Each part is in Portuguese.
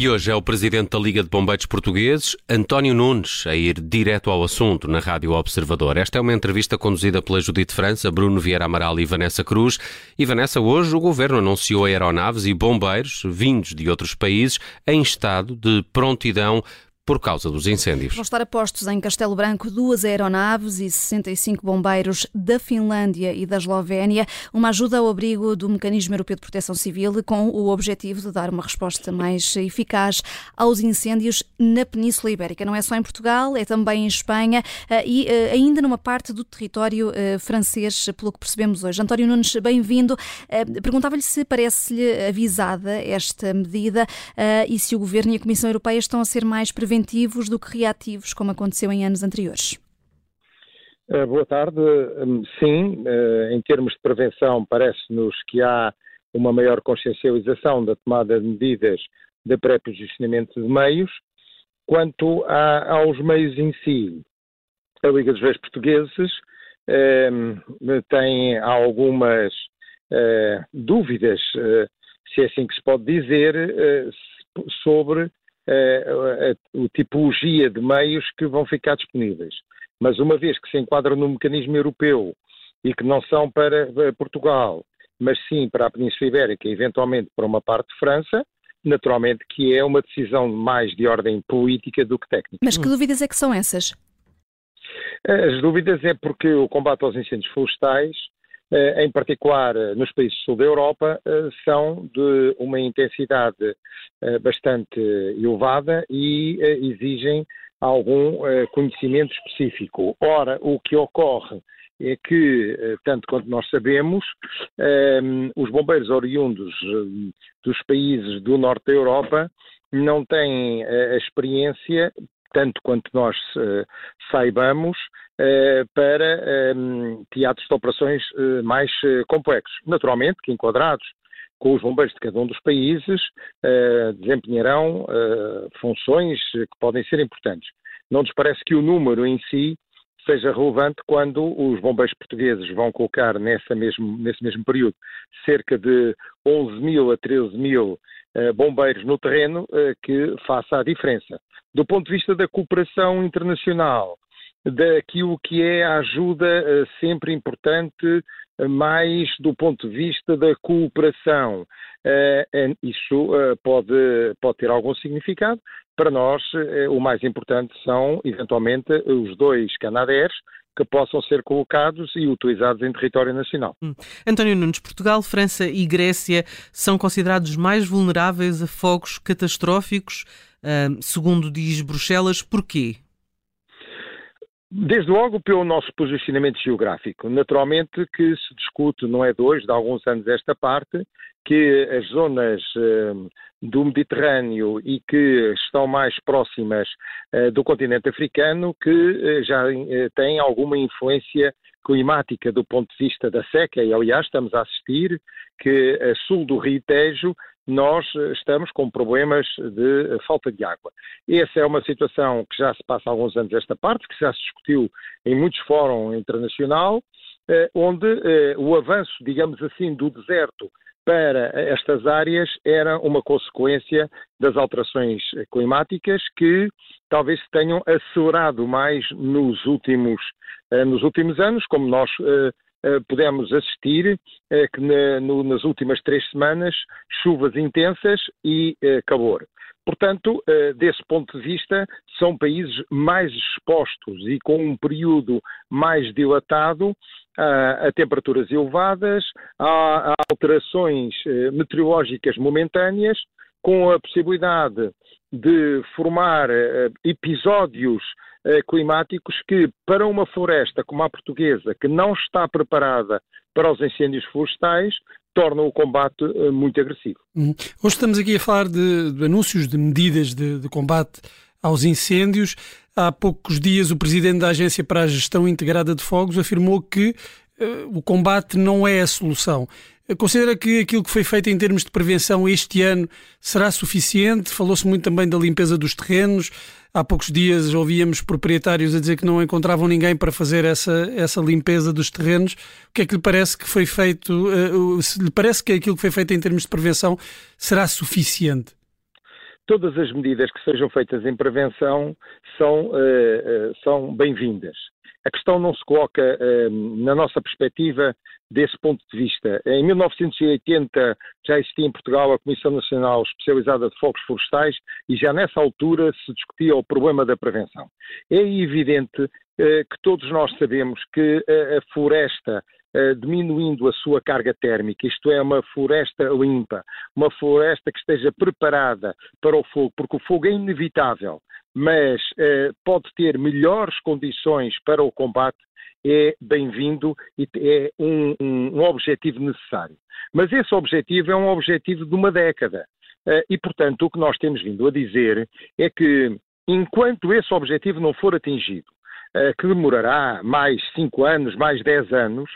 E hoje é o presidente da Liga de Bombeiros Portugueses, António Nunes, a ir direto ao assunto na Rádio Observador. Esta é uma entrevista conduzida pela Judite França, Bruno Vieira Amaral e Vanessa Cruz. E Vanessa, hoje o governo anunciou aeronaves e bombeiros vindos de outros países em estado de prontidão por causa dos incêndios. Vão estar apostos em Castelo Branco duas aeronaves e 65 bombeiros da Finlândia e da Eslovénia, uma ajuda ao abrigo do Mecanismo Europeu de Proteção Civil com o objetivo de dar uma resposta mais eficaz aos incêndios na Península Ibérica. Não é só em Portugal, é também em Espanha eh, e eh, ainda numa parte do território eh, francês, pelo que percebemos hoje. António Nunes, bem-vindo. Perguntava-lhe se parece-lhe avisada esta medida e se o Governo e a Comissão Europeia estão a ser mais preventivos preventivos do que reativos, como aconteceu em anos anteriores? Uh, boa tarde. Um, sim, uh, em termos de prevenção, parece-nos que há uma maior consciencialização da tomada de medidas de pré-posicionamento de meios. Quanto a, aos meios em si, a Liga dos Reis Portugueses um, tem algumas uh, dúvidas, se é assim que se pode dizer, sobre a, a, a tipologia de meios que vão ficar disponíveis. Mas uma vez que se enquadram no mecanismo europeu e que não são para, para Portugal, mas sim para a Península Ibérica e eventualmente para uma parte de França, naturalmente que é uma decisão mais de ordem política do que técnica. Mas que dúvidas é que são essas? As dúvidas é porque o combate aos incêndios florestais eh, em particular eh, nos países sul da Europa, eh, são de uma intensidade bastante elevada e exigem algum conhecimento específico. Ora, o que ocorre é que, tanto quanto nós sabemos, os bombeiros oriundos dos países do norte da Europa não têm a experiência tanto quanto nós uh, saibamos, uh, para um, teatros de operações uh, mais complexos. Naturalmente que enquadrados com os bombeiros de cada um dos países, desempenharão funções que podem ser importantes. Não nos parece que o número em si seja relevante quando os bombeiros portugueses vão colocar nessa mesmo, nesse mesmo período cerca de 11 mil a 13 mil bombeiros no terreno uh, que faça a diferença do ponto de vista da cooperação internacional, daquilo que é a ajuda uh, sempre importante, mais do ponto de vista da cooperação. Isso pode, pode ter algum significado. Para nós, o mais importante são, eventualmente, os dois Canadaires, que possam ser colocados e utilizados em território nacional. Hum. António Nunes, Portugal, França e Grécia são considerados mais vulneráveis a fogos catastróficos segundo diz Bruxelas. Porquê? Desde logo pelo nosso posicionamento geográfico. Naturalmente que se discute, não é de hoje, de alguns anos esta parte, que as zonas do Mediterrâneo e que estão mais próximas uh, do continente africano, que uh, já têm alguma influência climática do ponto de vista da seca, e aliás estamos a assistir que a sul do Rio Tejo nós estamos com problemas de falta de água. Essa é uma situação que já se passa há alguns anos esta parte, que já se discutiu em muitos fóruns internacional, onde o avanço, digamos assim, do deserto para estas áreas era uma consequência das alterações climáticas que talvez se tenham acelerado mais nos últimos, eh, nos últimos anos, como nós eh, eh, pudemos assistir que nas últimas três semanas chuvas intensas e calor. Portanto, desse ponto de vista, são países mais expostos e com um período mais dilatado a, temperaturas elevadas, a, alterações eh, meteorológicas momentâneas, com a possibilidade de formar eh, episódios eh, climáticos que, para uma floresta como a portuguesa, que não está preparada para os incêndios florestais, tornam o combate muito agressivo. Uhum. Hoje estamos aqui a falar de, de anúncios de medidas de, de, combate aos incêndios. Há poucos dias, o presidente da Agência para a Gestão Integrada de Fogos afirmou que o combate não é a solução. Considera que aquilo que foi feito em termos de prevenção este ano será suficiente? Falou-se muito também da limpeza dos terrenos. Há poucos dias ouvíamos proprietários a dizer que não encontravam ninguém para fazer essa, essa limpeza dos terrenos. O que é que lhe parece que foi feito? Uh, se lhe parece que aquilo que foi feito em termos de prevenção será suficiente? todas as medidas que sejam feitas em prevenção são, são bem-vindas. A questão não se coloca, na nossa perspectiva, desse ponto de vista. Em 1980 já existia em Portugal a Comissão Nacional Especializada de Fogos Florestais e já nessa altura se discutia o problema da prevenção. É evidente que todos nós sabemos que a floresta Uh, diminuindo a sua carga térmica, isto é, uma floresta limpa, uma floresta que esteja preparada para o fogo, porque o fogo é inevitável, mas uh, pode ter melhores condições para o combate, é bem-vindo e é um, um, um, objetivo necessário. Mas esse objetivo é um objetivo de uma década. Uh, e, portanto, o que nós temos vindo a dizer é que, enquanto esse objetivo não for atingido, eh, que demorará mais 5 anos, mais 10 anos,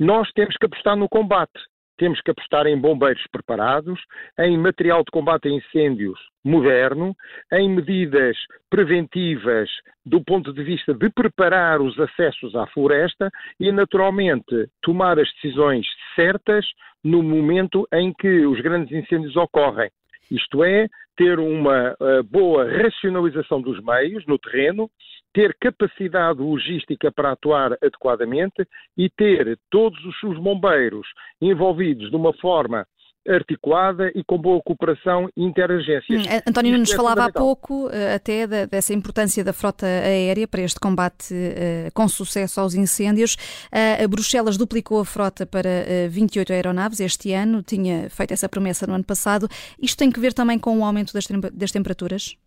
nós temos que apostar no combate. Temos que apostar em bombeiros preparados, em material de combate a incêndios moderno, em medidas preventivas do ponto de vista de preparar os acessos à floresta e, naturalmente, tomar as decisões certas no momento em que os grandes incêndios ocorrem. Isto é, ter uma uh, boa racionalização dos meios no terreno, ter capacidade logística para atuar adequadamente e ter todos os seus bombeiros envolvidos de uma forma articulada e com boa cooperação interagências. Hum, António Nunes é falava há pouco uh, até da, dessa importância da frota aérea para este combate uh, com sucesso aos incêndios. Uh, a Bruxelas duplicou a frota para 28 aeronaves este ano, tinha feito essa promessa no ano passado. Isto tem que ver também com o aumento das, das temperaturas?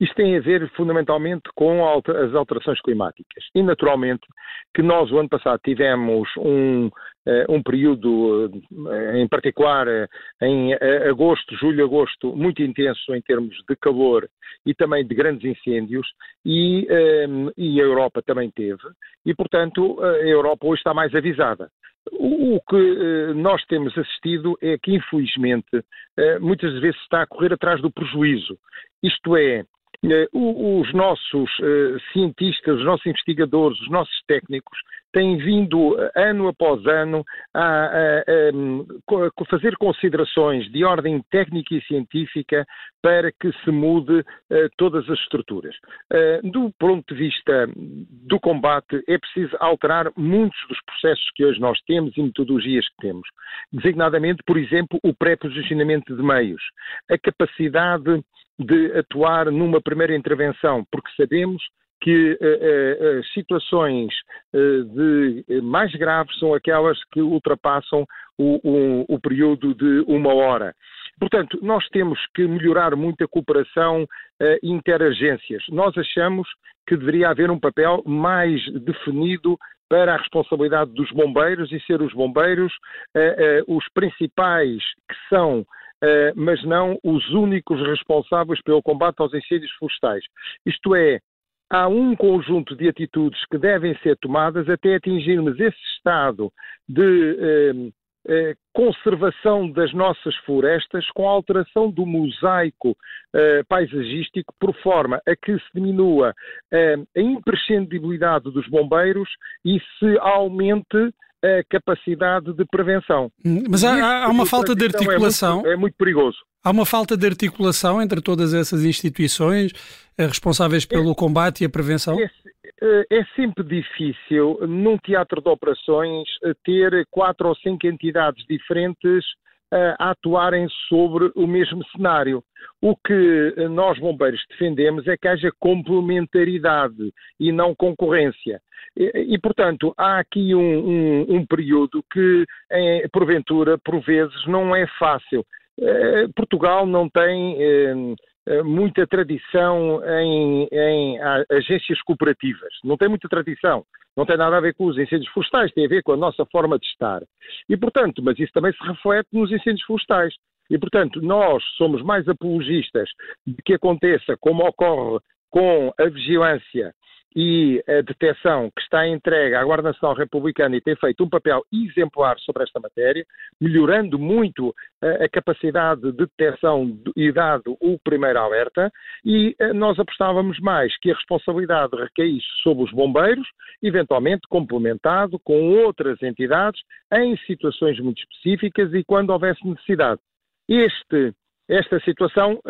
Isto tem a ver fundamentalmente com as alterações climáticas. E, naturalmente, que nós, o ano passado, tivemos um, eh, um período, eh, em particular eh, em agosto, julho, agosto, muito intenso em termos de calor e também de grandes incêndios, e, e a Europa também teve, e, portanto, a Europa hoje está mais avisada. O, que nós temos assistido é que, infelizmente, muitas vezes está a correr atrás do prejuízo. Isto é, os nossos eh, cientistas, os nossos investigadores, os nossos técnicos têm vindo eh, ano após ano a, a, a, fazer considerações de ordem técnica e científica para que se mude todas as estruturas. do ponto de vista do combate, é preciso alterar muitos dos processos que hoje nós temos e metodologias que temos. Designadamente, por exemplo, o pré-posicionamento de meios, a capacidade de atuar numa primeira intervenção, porque sabemos que uh, uh, situações uh, de, mais graves são aquelas que ultrapassam o, o, o, período de uma hora. Portanto, nós temos que melhorar muito a cooperação interagências. Nós achamos que deveria haver um papel mais definido para a responsabilidade dos bombeiros e ser os bombeiros os principais que são mas não os únicos responsáveis pelo combate aos incêndios florestais. Isto é, há um conjunto de atitudes que devem ser tomadas até atingirmos esse estado de eh, eh, conservação das nossas florestas com a alteração do mosaico eh, paisagístico por forma a que se diminua eh, a imprescindibilidade dos bombeiros e se aumente a capacidade de prevenção. Hum, mas há, há uma falta de articulação. É muito, é muito, perigoso. Há uma falta de articulação entre todas essas instituições eh, responsáveis pelo é, combate e a prevenção? É, é, é, sempre difícil, num teatro de operações, eh, ter quatro ou cinco entidades diferentes a atuarem sobre o mesmo cenário. O que nós, bombeiros, defendemos é que haja complementaridade e não concorrência. E, e portanto, há aqui um, um, um período que, porventura, por vezes, não é fácil. Eh, Portugal não tem eh, muita tradição em, em, agências cooperativas. Não tem muita tradição. Não tem nada a ver com os incêndios florestais, tem a ver com a nossa forma de estar. E, portanto, mas isso também se reflete nos incêndios florestais. E, portanto, nós somos mais apologistas de que aconteça como ocorre com a vigilância e a detecção que está entregue à Guarda Nacional Republicana e tem feito um papel exemplar sobre esta matéria, melhorando muito a, a capacidade de detecção e dado o primeiro alerta, e eh, nós apostávamos mais que a responsabilidade recaísse sobre os bombeiros, eventualmente complementado com outras entidades em situações muito específicas e quando houvesse necessidade. Este esta situação,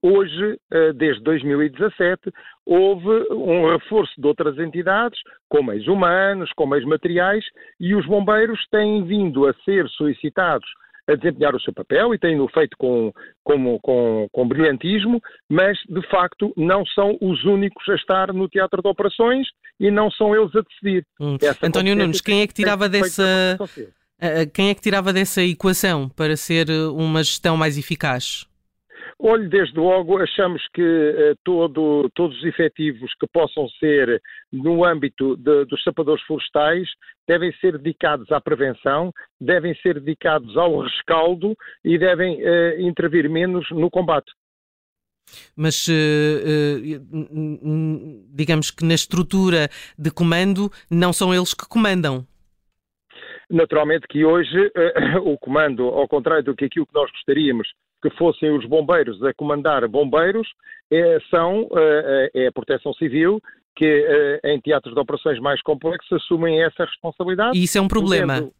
hoje, desde 2017, houve um reforço de outras entidades, com meios humanos, com meios materiais, e os bombeiros têm vindo a ser solicitados a desempenhar o seu papel e têm-no feito com, com, com, com, brilhantismo, mas de facto não são os únicos a estar no teatro de operações e não são eles a decidir. Hum. António Nunes, quem é que tirava dessa quem é que tirava dessa equação para ser uma gestão mais eficaz? Olhe, desde logo, achamos que eh, todo, todos os efetivos que possam ser no âmbito de, dos sapadores florestais devem ser dedicados à prevenção, devem ser dedicados ao rescaldo e devem eh, intervir menos no combate. Mas eh, digamos que na estrutura de comando não são eles que comandam. Naturalmente que hoje o comando, ao contrário do que aquilo que nós gostaríamos que fossem os bombeiros a comandar bombeiros, é, são, é, é a Proteção Civil que em teatros de operações mais complexos assumem essa responsabilidade. E isso é um problema?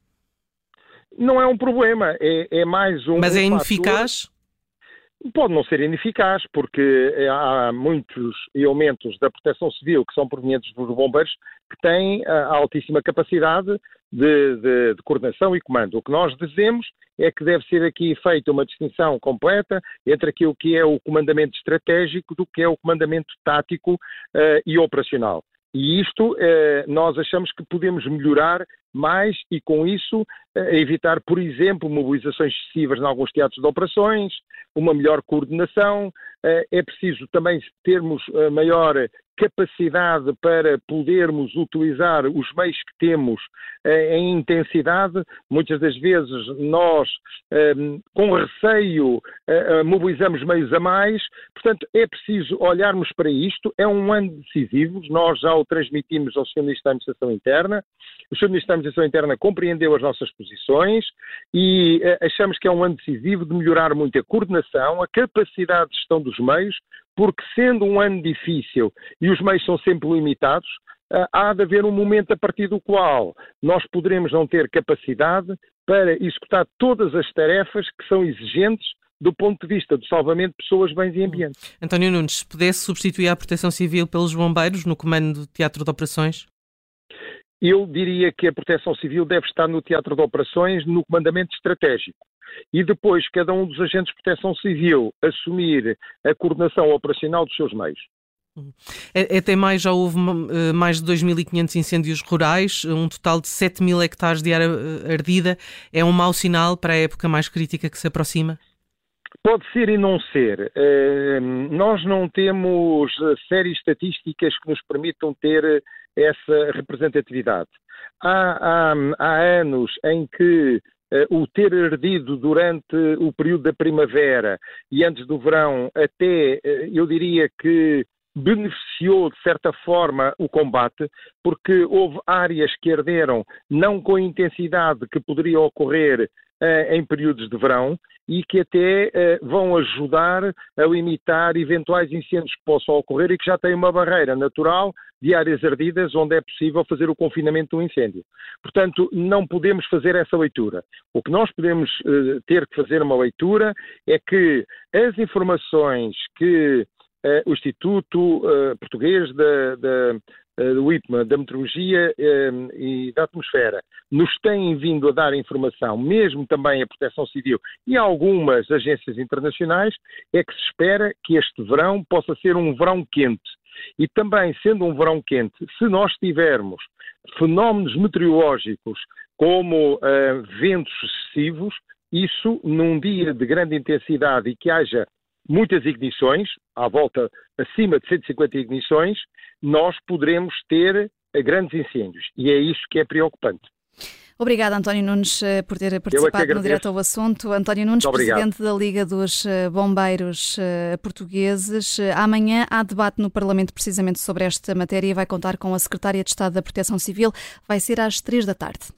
Não é um problema, é, é mais um. Mas é ineficaz? Pode não ser ineficaz, porque há muitos elementos da proteção civil que são provenientes dos bombeiros que têm a altíssima capacidade de, de, de, coordenação e comando. O que nós dizemos é que deve ser aqui feita uma distinção completa entre aquilo que é o comandamento estratégico do que é o comandamento tático uh, e operacional. E isto uh, nós achamos que podemos melhorar mais e, com isso, uh, evitar, por exemplo, mobilizações excessivas em alguns teatros de operações, uma melhor coordenação. É preciso também termos maior capacidade para podermos utilizar os meios que temos eh, em intensidade. Muitas das vezes nós, eh, com receio, eh, mobilizamos meios a mais. Portanto, é preciso olharmos para isto. É um ano decisivo. Nós já o transmitimos ao Sr. Ministro da Administração Interna. O Sr. Ministro da Administração Interna compreendeu as nossas posições e achamos que é um ano decisivo de melhorar muito a coordenação, a capacidade de gestão dos meios, porque sendo um ano difícil e os meios são sempre limitados, ah, há de haver um momento a partir do qual nós poderemos não ter capacidade para executar todas as tarefas que são exigentes do ponto de vista do salvamento de pessoas, bens e ambiente. António Nunes, se pudesse substituir a Proteção Civil pelos bombeiros no comando do Teatro de Operações? Eu diria que a Proteção Civil deve estar no Teatro de Operações no comandamento estratégico e depois cada um dos agentes de proteção civil assumir a coordenação operacional dos seus meios. Até mais já houve eh, mais de 2.500 incêndios rurais, um total de 7 mil hectares de área eh, ardida. É um mau sinal para a época mais crítica que se aproxima? Pode ser e não ser. Nós não temos séries estatísticas que nos permitam ter essa representatividade. Há, há, há anos em que Uh, o ter ardido durante o período da primavera e antes do verão, até uh, eu diria que beneficiou de certa forma o combate, porque houve áreas que arderam não com a intensidade que poderia ocorrer em períodos de verão e que até uh, vão ajudar a limitar eventuais incêndios que possam ocorrer e que já têm uma barreira natural de áreas ardidas onde é possível fazer o confinamento do incêndio. Portanto, não podemos fazer essa leitura. O que nós podemos uh, ter que fazer uma leitura é que as informações que o Instituto Português da, da do IPMA, da Meteorologia e da Atmosfera, nos têm vindo a dar informação, mesmo também a Proteção Civil e algumas agências internacionais, é que se espera que este verão possa ser um verão quente. E também, sendo um verão quente, se nós tivermos fenómenos meteorológicos como uh, ventos excessivos, isso num dia de grande intensidade e que haja muitas ignições, à volta acima de 150 ignições, nós poderemos ter grandes incêndios. E é isso que é preocupante. Obrigada, António Nunes, eh, por ter participado no Direto ao Assunto. António Nunes, presidente da Liga dos eh, Bombeiros eh, Portugueses. Amanhã há debate no Parlamento precisamente sobre esta matéria e vai contar com a Secretária de Estado da Proteção Civil. Vai ser às três da tarde.